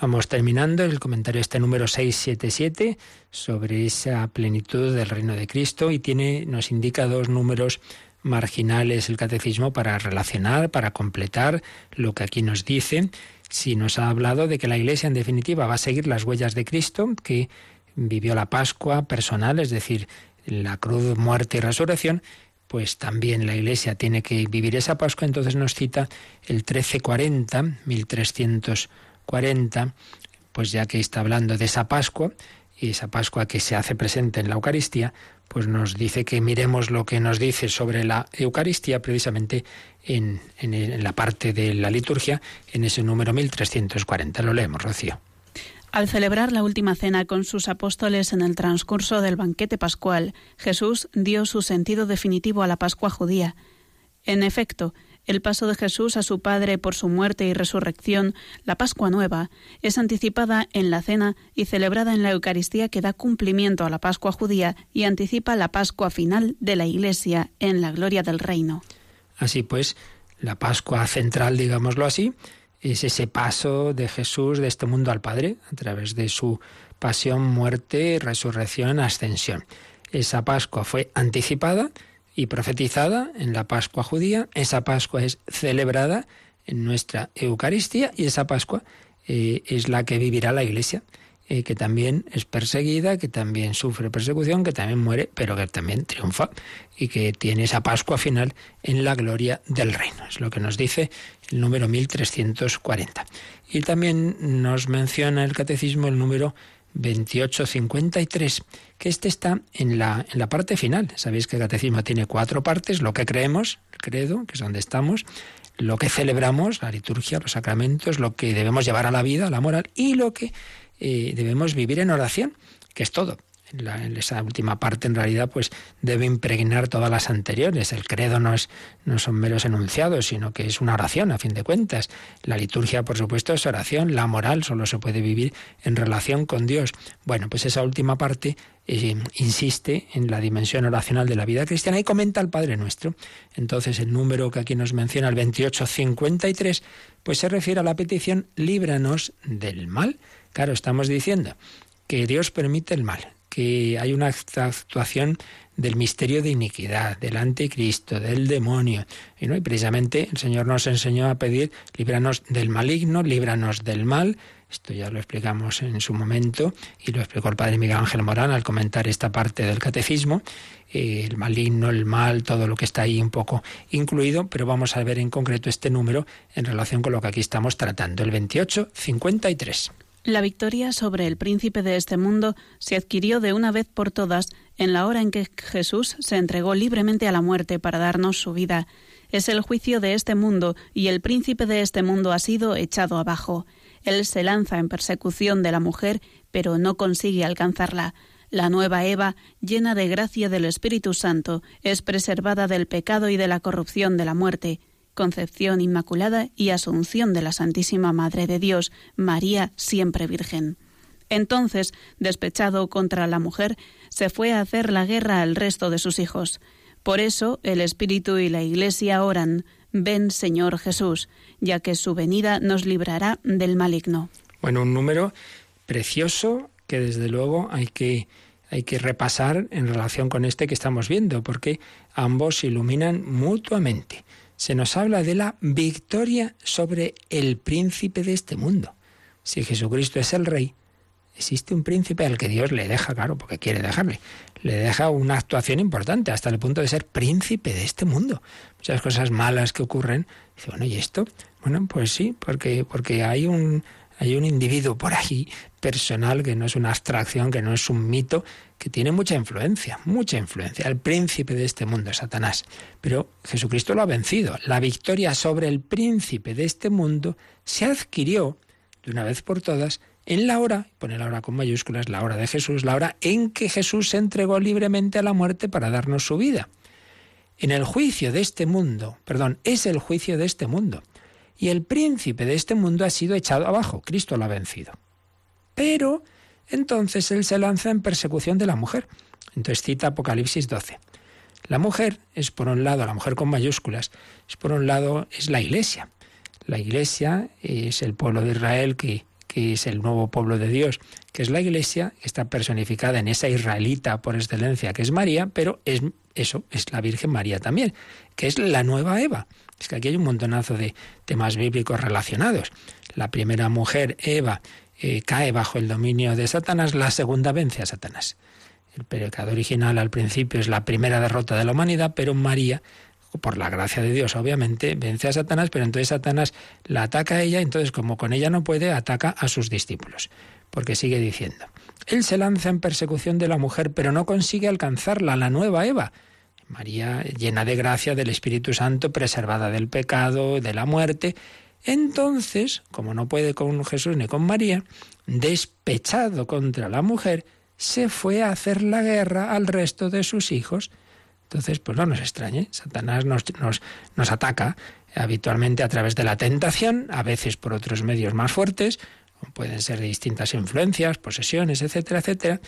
Vamos terminando el comentario este número 677 sobre esa plenitud del reino de Cristo y tiene nos indica dos números marginales el catecismo para relacionar, para completar lo que aquí nos dice. Si nos ha hablado de que la Iglesia en definitiva va a seguir las huellas de Cristo, que vivió la Pascua personal, es decir, la cruz, muerte y resurrección, pues también la Iglesia tiene que vivir esa Pascua, entonces nos cita el 1340, 1340, pues ya que está hablando de esa Pascua, y esa Pascua que se hace presente en la Eucaristía, pues nos dice que miremos lo que nos dice sobre la Eucaristía precisamente en, en la parte de la liturgia, en ese número 1340. Lo leemos, Rocío. Al celebrar la última cena con sus apóstoles en el transcurso del banquete pascual, Jesús dio su sentido definitivo a la Pascua judía. En efecto, el paso de Jesús a su Padre por su muerte y resurrección, la Pascua Nueva, es anticipada en la cena y celebrada en la Eucaristía que da cumplimiento a la Pascua judía y anticipa la Pascua final de la Iglesia en la gloria del reino. Así pues, la Pascua central, digámoslo así, es ese paso de Jesús de este mundo al Padre a través de su pasión, muerte, resurrección, ascensión. Esa Pascua fue anticipada y profetizada en la Pascua judía. Esa Pascua es celebrada en nuestra Eucaristía y esa Pascua eh, es la que vivirá la Iglesia, eh, que también es perseguida, que también sufre persecución, que también muere, pero que también triunfa y que tiene esa Pascua final en la gloria del reino. Es lo que nos dice el número 1340. Y también nos menciona el catecismo el número 2853, que este está en la, en la parte final. Sabéis que el catecismo tiene cuatro partes, lo que creemos, el credo, que es donde estamos, lo que celebramos, la liturgia, los sacramentos, lo que debemos llevar a la vida, la moral, y lo que eh, debemos vivir en oración, que es todo en esa última parte en realidad pues debe impregnar todas las anteriores. El credo no, es, no son meros enunciados, sino que es una oración a fin de cuentas. La liturgia, por supuesto, es oración. La moral solo se puede vivir en relación con Dios. Bueno, pues esa última parte eh, insiste en la dimensión oracional de la vida cristiana y comenta al Padre Nuestro. Entonces el número que aquí nos menciona, el 2853, pues se refiere a la petición líbranos del mal. Claro, estamos diciendo que Dios permite el mal, que hay una actuación del misterio de iniquidad, del anticristo, del demonio. Y, ¿no? precisamente el Señor nos enseñó a pedir, líbranos del maligno, líbranos del mal. Esto ya lo explicamos en su momento y lo explicó el padre Miguel Ángel Morán al comentar esta parte del catecismo. Eh, el maligno, el mal, todo lo que está ahí un poco incluido, pero vamos a ver en concreto este número en relación con lo que aquí estamos tratando, el 2853. La victoria sobre el príncipe de este mundo se adquirió de una vez por todas en la hora en que Jesús se entregó libremente a la muerte para darnos su vida. Es el juicio de este mundo y el príncipe de este mundo ha sido echado abajo. Él se lanza en persecución de la mujer, pero no consigue alcanzarla. La nueva Eva, llena de gracia del Espíritu Santo, es preservada del pecado y de la corrupción de la muerte. Concepción Inmaculada y Asunción de la Santísima Madre de Dios, María siempre Virgen. Entonces, despechado contra la mujer, se fue a hacer la guerra al resto de sus hijos. Por eso el Espíritu y la Iglesia oran, ven Señor Jesús, ya que su venida nos librará del maligno. Bueno, un número precioso que desde luego hay que, hay que repasar en relación con este que estamos viendo, porque ambos se iluminan mutuamente se nos habla de la victoria sobre el príncipe de este mundo. Si Jesucristo es el rey, existe un príncipe al que Dios le deja, claro, porque quiere dejarle, le deja una actuación importante hasta el punto de ser príncipe de este mundo. Muchas cosas malas que ocurren. Dice, bueno, ¿y esto? Bueno, pues sí, porque, porque hay un, hay un individuo por ahí personal que no es una abstracción, que no es un mito, que tiene mucha influencia, mucha influencia. El príncipe de este mundo Satanás. Pero Jesucristo lo ha vencido. La victoria sobre el príncipe de este mundo se adquirió de una vez por todas en la hora, pone la hora con mayúsculas, la hora de Jesús, la hora en que Jesús se entregó libremente a la muerte para darnos su vida. En el juicio de este mundo, perdón, es el juicio de este mundo y el príncipe de este mundo ha sido echado abajo. Cristo lo ha vencido. Pero entonces él se lanza en persecución de la mujer. Entonces cita Apocalipsis 12. La mujer es por un lado, la mujer con mayúsculas, es por un lado, es la iglesia. La iglesia es el pueblo de Israel que, que es el nuevo pueblo de Dios, que es la iglesia, que está personificada en esa israelita por excelencia que es María, pero es eso, es la Virgen María también, que es la nueva Eva. Es que aquí hay un montonazo de temas bíblicos relacionados. La primera mujer, Eva, eh, cae bajo el dominio de Satanás, la segunda vence a Satanás. El pecado original al principio es la primera derrota de la humanidad, pero María, por la gracia de Dios obviamente, vence a Satanás, pero entonces Satanás la ataca a ella, entonces como con ella no puede, ataca a sus discípulos. porque sigue diciendo, Él se lanza en persecución de la mujer, pero no consigue alcanzarla, la nueva Eva. María, llena de gracia del Espíritu Santo, preservada del pecado, de la muerte. Entonces, como no puede con Jesús ni con María, despechado contra la mujer, se fue a hacer la guerra al resto de sus hijos. Entonces, pues no nos extrañe, Satanás nos, nos, nos ataca habitualmente a través de la tentación, a veces por otros medios más fuertes, pueden ser de distintas influencias, posesiones, etcétera, etcétera.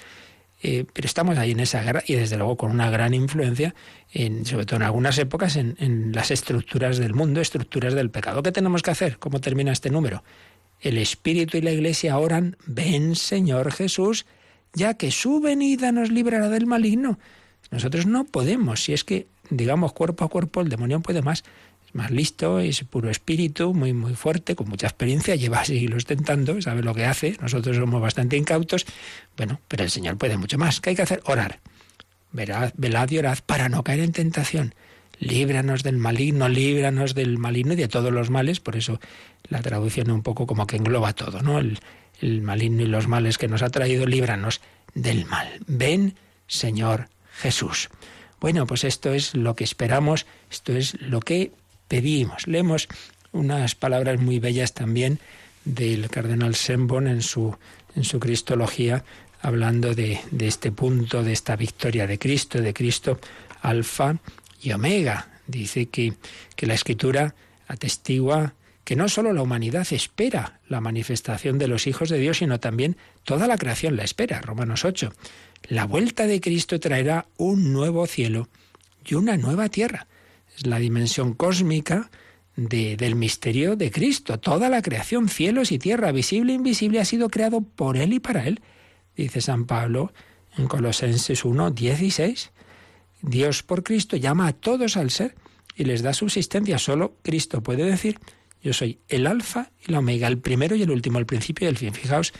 Eh, pero estamos ahí en esa guerra y desde luego con una gran influencia, en, sobre todo en algunas épocas, en, en las estructuras del mundo, estructuras del pecado. ¿Qué tenemos que hacer? ¿Cómo termina este número? El Espíritu y la Iglesia oran, ven Señor Jesús, ya que su venida nos librará del maligno. Nosotros no podemos, si es que, digamos, cuerpo a cuerpo, el demonio puede más más listo, es puro espíritu, muy, muy fuerte, con mucha experiencia, lleva siglos tentando, sabe lo que hace, nosotros somos bastante incautos, bueno, pero el Señor puede mucho más. ¿Qué hay que hacer? Orar. velad y orad para no caer en tentación. Líbranos del maligno, líbranos del maligno y de todos los males, por eso la traducción un poco como que engloba todo, ¿no? El, el maligno y los males que nos ha traído, líbranos del mal. Ven, Señor Jesús. Bueno, pues esto es lo que esperamos, esto es lo que pedimos. Leemos unas palabras muy bellas también del cardenal Sembon en su, en su Cristología, hablando de, de este punto, de esta victoria de Cristo, de Cristo alfa y omega. Dice que, que la escritura atestigua que no solo la humanidad espera la manifestación de los hijos de Dios, sino también toda la creación la espera. Romanos 8. La vuelta de Cristo traerá un nuevo cielo y una nueva tierra es la dimensión cósmica del misterio de Cristo. Toda la creación, cielos y tierra, visible e invisible, ha sido creado por Él y para Él, dice San Pablo en Colosenses 1, 16. Dios por Cristo llama a todos al ser y les da subsistencia. Solo Cristo puede decir, yo soy el alfa y la omega, el primero y el último, el principio y el fin. Fijaos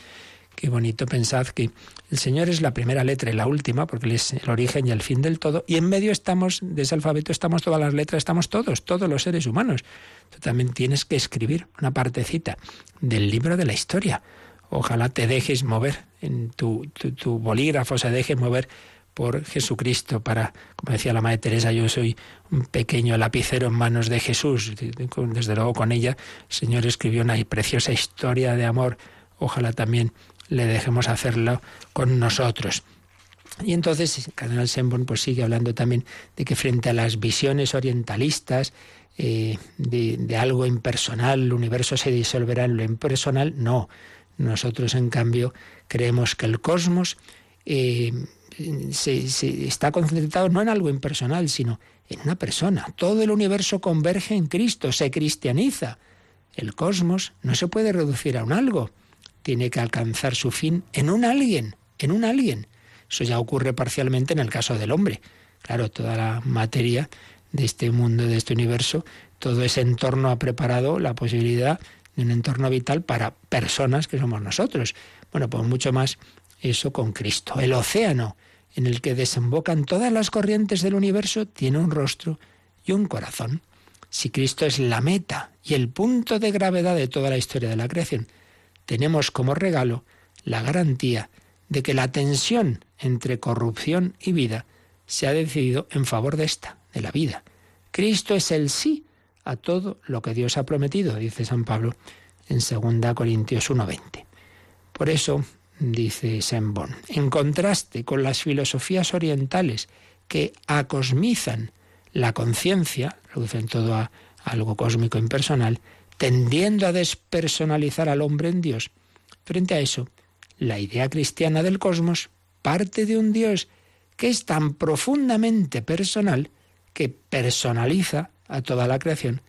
Qué bonito pensad que el Señor es la primera letra y la última, porque es el origen y el fin del todo, y en medio estamos, de ese alfabeto estamos todas las letras, estamos todos, todos los seres humanos. Tú también tienes que escribir una partecita del libro de la historia. Ojalá te dejes mover, en tu, tu, bolígrafo se deje mover por Jesucristo para, como decía la Madre Teresa, yo soy un pequeño lapicero en manos de Jesús. Desde luego con ella el Señor escribió una preciosa historia de amor. Ojalá también le dejemos hacerlo con nosotros. Y entonces cardenal Sembon pues sigue hablando también de que frente a las visiones orientalistas eh, de, algo impersonal, el universo se disolverá en lo impersonal, no. Nosotros, en cambio, creemos que el cosmos eh, se, está concentrado no en algo impersonal, sino en una persona. Todo el universo converge en Cristo, se cristianiza. El cosmos no se puede reducir a un algo tiene que alcanzar su fin en un alguien, en un alguien. Eso ya ocurre parcialmente en el caso del hombre. Claro, toda la materia de este mundo, de este universo, todo ese entorno ha preparado la posibilidad de un entorno vital para personas que somos nosotros. Bueno, pues mucho más eso con Cristo. El océano en el que desembocan todas las corrientes del universo tiene un rostro y un corazón. Si Cristo es la meta y el punto de gravedad de toda la historia de la creación, tenemos como regalo la garantía de que la tensión entre corrupción y vida se ha decidido en favor de esta, de la vida. Cristo es el sí a todo lo que Dios ha prometido, dice San Pablo en 2 Corintios 1:20. Por eso, dice Sembon, en contraste con las filosofías orientales que acosmizan la conciencia, reducen todo a algo cósmico impersonal, tendiendo a despersonalizar al hombre en Dios. Frente a eso, la idea cristiana del cosmos parte de un Dios que es tan profundamente personal que personaliza a toda la creación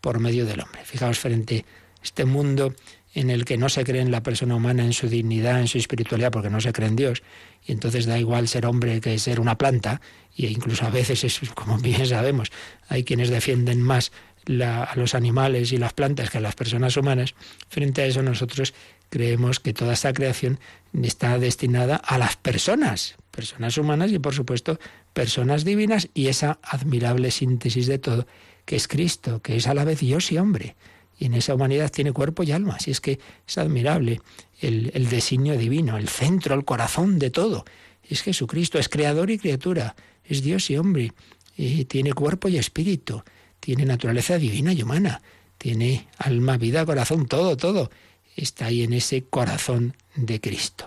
por medio del hombre. Fijaos frente a este mundo en el que no se cree en la persona humana, en su dignidad, en su espiritualidad, porque no se cree en Dios, y entonces da igual ser hombre que ser una planta, e incluso a veces, es, como bien sabemos, hay quienes defienden más a los animales y las plantas que a las personas humanas, frente a eso nosotros creemos que toda esta creación está destinada a las personas, personas humanas y por supuesto personas divinas y esa admirable síntesis de todo que es Cristo, que es a la vez Dios y hombre. y en esa humanidad tiene cuerpo y alma. Así es que es admirable el, el designio divino, el centro, el corazón de todo. Es Jesucristo, es creador y criatura, es Dios y hombre, y tiene cuerpo y espíritu, tiene naturaleza divina y humana, tiene alma, vida, corazón, todo, todo. Está ahí en ese corazón de Cristo.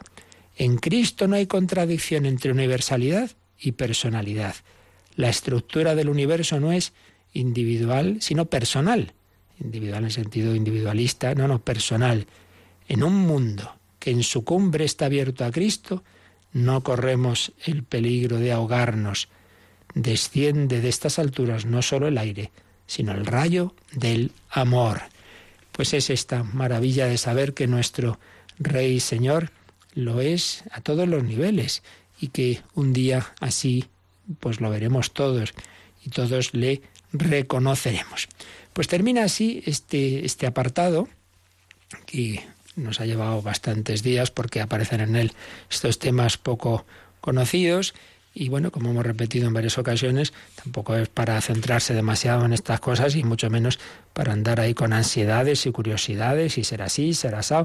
En Cristo no hay contradicción entre universalidad y personalidad. La estructura del universo no es individual, sino personal. Individual en sentido individualista, no, no, personal. En un mundo que en su cumbre está abierto a Cristo, no corremos el peligro de ahogarnos. Desciende de estas alturas no solo el aire, sino el rayo del amor. Pues es esta maravilla de saber que nuestro Rey Señor lo es a todos los niveles y que un día así pues lo veremos todos y todos le reconoceremos. Pues termina así este, este apartado que nos ha llevado bastantes días porque aparecen en él estos temas poco conocidos y bueno, como hemos repetido en varias ocasiones, tampoco es para centrarse demasiado en estas cosas y mucho menos para andar ahí con ansiedades y curiosidades y será así, será así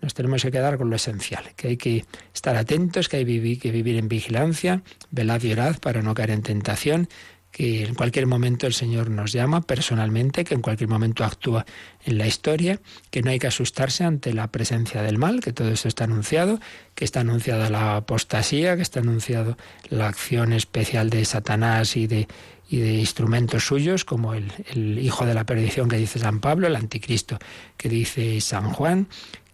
nos tenemos que quedar con lo esencial, que hay que estar atentos, que hay que vivir en vigilancia, velad y orad para no caer en tentación, que en cualquier momento el Señor nos llama personalmente, que en cualquier momento actúa en la historia, que no hay que asustarse ante la presencia del mal, que todo esto está anunciado, que está anunciada la apostasía, que está anunciado la acción especial de Satanás y de, y de instrumentos suyos, como el, el hijo de la perdición que dice San Pablo, el anticristo que dice San Juan,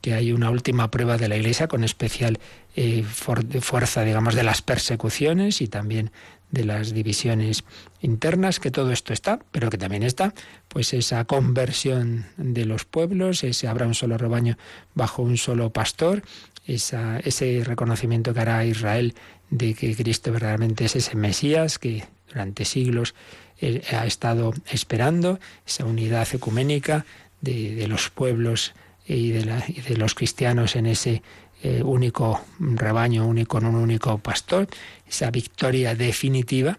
que hay una última prueba de la Iglesia con especial eh, fuerza, digamos, de las persecuciones y también de las divisiones internas, que todo esto está, pero que también está, pues esa conversión de los pueblos, ese habrá un solo rebaño bajo un solo pastor, esa, ese reconocimiento que hará Israel de que Cristo verdaderamente es ese Mesías que durante siglos eh, ha estado esperando, esa unidad ecuménica de, de los pueblos y de, de los cristianos en ese eh, único rebaño, único, con un único pastor, esa victoria definitiva.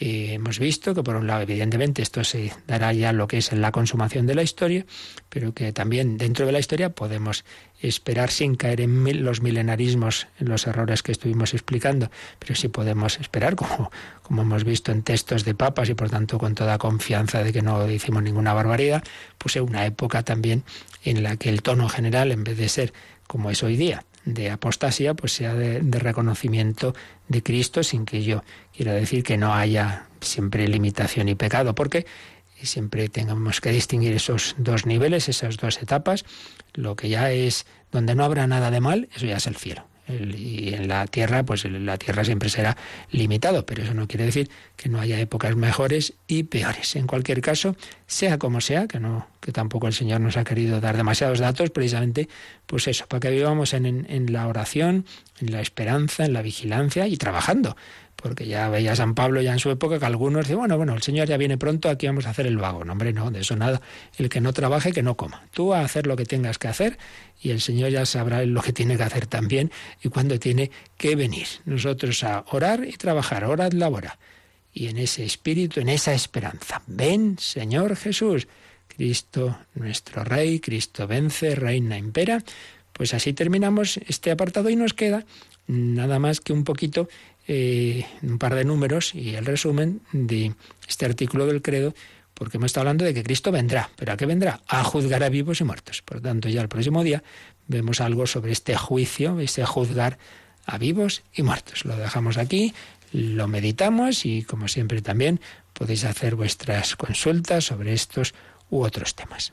Eh, hemos visto que por un lado, evidentemente, esto se dará ya lo que es en la consumación de la historia, pero que también dentro de la historia podemos esperar sin caer en los milenarismos, en los errores que estuvimos explicando, pero sí podemos esperar, como, como hemos visto en textos de papas y por tanto con toda confianza de que no hicimos ninguna barbaridad, pues es una época también en la que el tono general, en vez de ser como es hoy día, de apostasía, pues sea de, reconocimiento de Cristo, sin que yo quiera decir que no haya siempre limitación y pecado, porque siempre tengamos que distinguir esos dos niveles, esas dos etapas. Lo que ya es donde no habrá nada de mal, eso ya es el cielo. Y en la tierra, pues la tierra siempre será limitado, pero eso no quiere decir que no haya épocas mejores y peores. En cualquier caso, sea como sea, que no, que tampoco el Señor nos ha querido dar demasiados datos, precisamente, pues eso, para que vivamos en, en la oración, en la esperanza, en la vigilancia y trabajando porque ya veía San Pablo ya en su época que algunos decían, bueno, bueno, el Señor ya viene pronto, aquí vamos a hacer el vago. No, hombre, no, de eso nada. El que no trabaje, que no coma. Tú a hacer lo que tengas que hacer y el Señor ya sabrá lo que tiene que hacer también y cuándo tiene que venir. Nosotros a orar y trabajar, orad, labora. Y en ese espíritu, en esa esperanza. Ven, Señor Jesús. Cristo, nuestro Rey, Cristo vence, reina, impera. Pues así terminamos este apartado y nos queda nada más que un poquito eh, un par de números y el resumen de este artículo del credo, porque hemos estado hablando de que Cristo vendrá. ¿Pero a qué vendrá? A juzgar a vivos y muertos. Por lo tanto, ya el próximo día vemos algo sobre este juicio, ese juzgar a vivos y muertos. Lo dejamos aquí, lo meditamos y, como siempre, también podéis hacer vuestras consultas sobre estos u otros temas.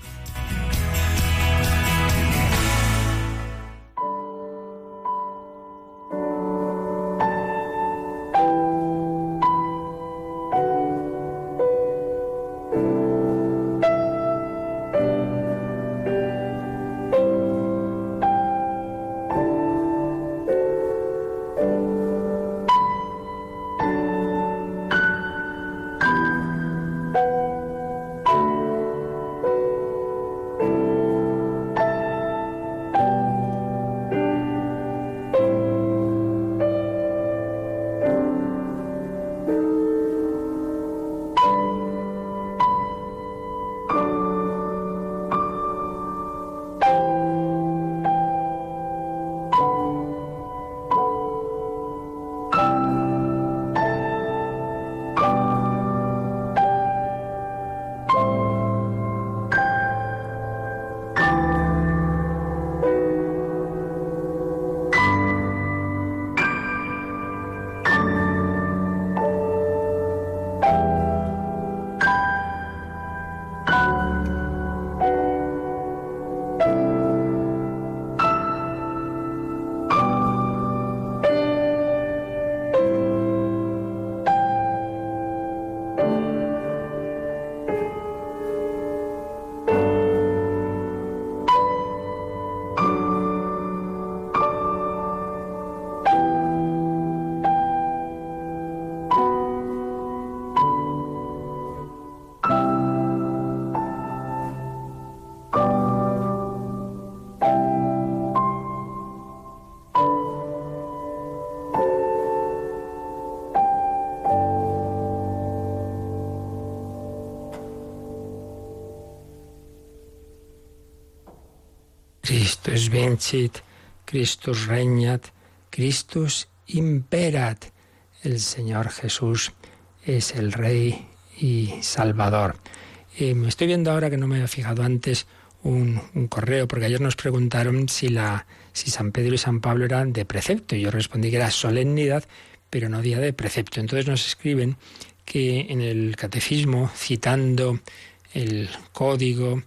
Christus vincit, Christus regnat, Christus imperat. El Señor Jesús es el Rey y Salvador. Eh, me estoy viendo ahora que no me había fijado antes un, un, correo, porque ayer nos preguntaron si, la, si San Pedro y San Pablo eran de precepto. Y yo respondí que era solemnidad, pero no día de precepto. Entonces nos escriben que en el catecismo, citando el código,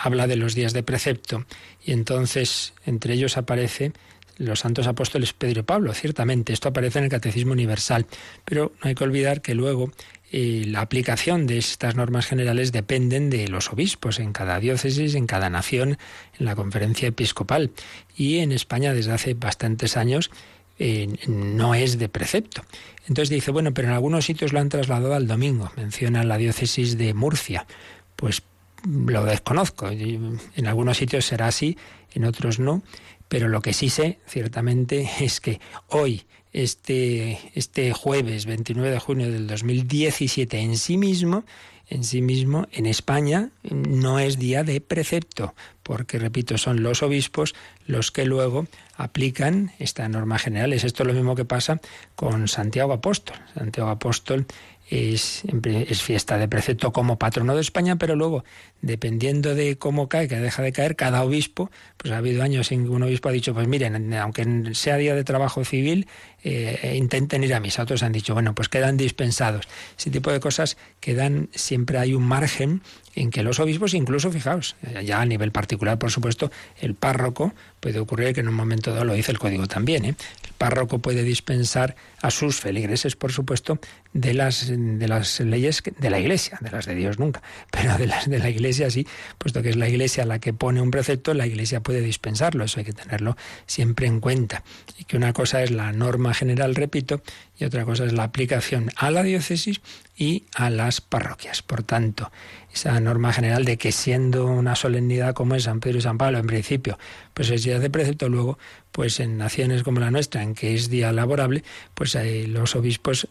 habla de los días de precepto y entonces entre ellos aparece los santos apóstoles Pedro y Pablo. Ciertamente, esto aparece en el Catecismo Universal, pero no hay que olvidar que luego eh, la aplicación de estas normas generales dependen de los obispos en cada diócesis, en cada nación, en la conferencia episcopal. Y en España desde hace bastantes años eh, no es de precepto. Entonces dice, bueno, pero en algunos sitios lo han trasladado al domingo. Menciona la diócesis de Murcia. Pues lo desconozco. En algunos sitios será así, en otros no. Pero lo que sí sé, ciertamente, es que hoy, este, este jueves 29 de junio del 2017, en sí mismo, en sí mismo, en España, no es día de precepto, porque, repito, son los obispos los que luego aplican esta norma general. Es esto lo mismo que pasa con Santiago Apóstol. Santiago Apóstol es, es, fiesta de precepto como patrono de España, pero luego, dependiendo de cómo cae, que deja de caer, cada obispo, pues ha habido años en que un obispo ha dicho, pues miren, aunque sea día de trabajo civil, eh, intenten ir a misa. Otros han dicho, bueno, pues quedan dispensados. Ese tipo de cosas quedan, siempre hay un margen en que los obispos, incluso, fijaos, ya a nivel particular, por supuesto, el párroco, puede ocurrir que en un momento dado lo dice el código también, ¿eh? Párroco puede dispensar a sus feligreses, por supuesto, de las, de las leyes de la Iglesia, de las de Dios nunca, pero de las de la Iglesia sí, puesto que es la Iglesia la que pone un precepto, la Iglesia puede dispensarlo, eso hay que tenerlo siempre en cuenta. Y que una cosa es la norma general, repito, y otra cosa es la aplicación a la diócesis y a las parroquias. Por tanto, esa norma general de que siendo una solemnidad como es San Pedro y San Pablo, en principio, pues es de precepto, luego, pues en naciones como la nuestra, en que es día laborable, pues los obispos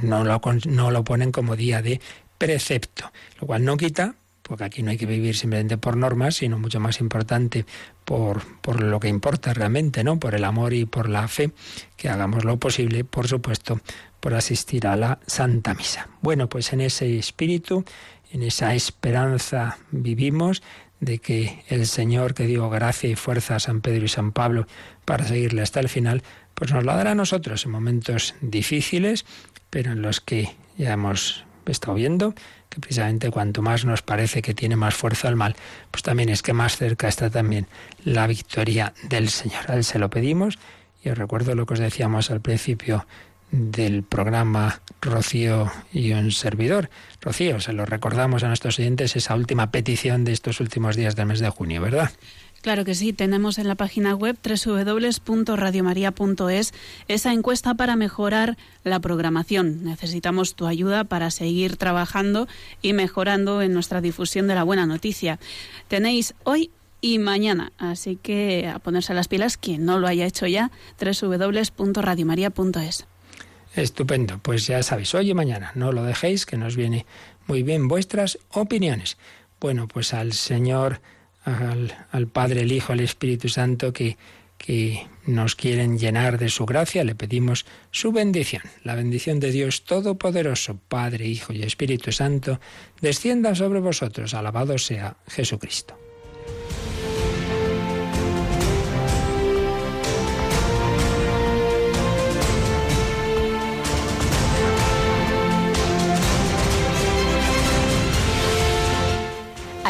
no lo, no lo ponen como día de precepto, lo cual no quita porque aquí no hay que vivir simplemente por normas, sino mucho más importante por, por lo que importa realmente, ¿no? Por el amor y por la fe, que hagamos lo posible, por supuesto, por asistir a la Santa Misa. Bueno, pues en ese espíritu, en esa esperanza vivimos de que el Señor que dio gracia y fuerza a San Pedro y San Pablo para seguirle hasta el final, pues nos la dará a nosotros en momentos difíciles, pero en los que ya hemos estado viendo que precisamente cuanto más nos parece que tiene más fuerza el mal, pues también es que más cerca está también la victoria del Señor. A Él se lo pedimos y os recuerdo lo que os decíamos al principio del programa Rocío y un servidor. Rocío, se lo recordamos a nuestros oyentes esa última petición de estos últimos días del mes de junio, ¿verdad? Claro que sí, tenemos en la página web www.radiomaria.es esa encuesta para mejorar la programación. Necesitamos tu ayuda para seguir trabajando y mejorando en nuestra difusión de la buena noticia. Tenéis hoy y mañana, así que a ponerse las pilas quien no lo haya hecho ya, www.radiomaria.es. Estupendo, pues ya sabéis, hoy y mañana, no lo dejéis, que nos viene muy bien vuestras opiniones. Bueno, pues al Señor al, Padre, el Hijo, el Espíritu Santo que, que nos quieren llenar de su gracia, le pedimos su bendición. La bendición de Dios Todopoderoso, Padre, Hijo y Espíritu Santo, descienda sobre vosotros. Alabado sea Jesucristo.